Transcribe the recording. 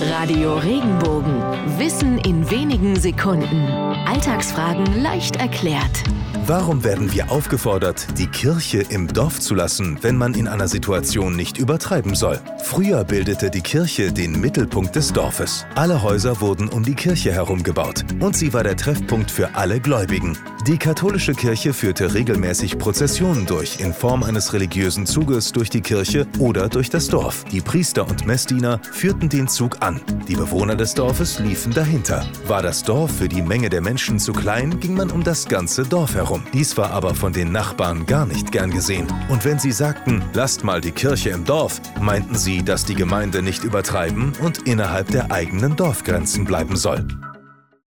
Radio Regenbogen. Wissen in wenigen Sekunden. Alltagsfragen leicht erklärt. Warum werden wir aufgefordert, die Kirche im Dorf zu lassen, wenn man in einer Situation nicht übertreiben soll? Früher bildete die Kirche den Mittelpunkt des Dorfes. Alle Häuser wurden um die Kirche herum gebaut und sie war der Treffpunkt für alle Gläubigen. Die katholische Kirche führte regelmäßig Prozessionen durch in Form eines religiösen Zuges durch die Kirche oder durch das Dorf. Die Priester und Messdiener führten den Zug an. Die Bewohner des Dorfes liefen dahinter. War das Dorf für die Menge der Menschen zu klein, ging man um das ganze Dorf herum. Dies war aber von den Nachbarn gar nicht gern gesehen. Und wenn sie sagten, lasst mal die Kirche im Dorf, meinten sie, dass die Gemeinde nicht übertreiben und innerhalb der eigenen Dorfgrenzen bleiben soll.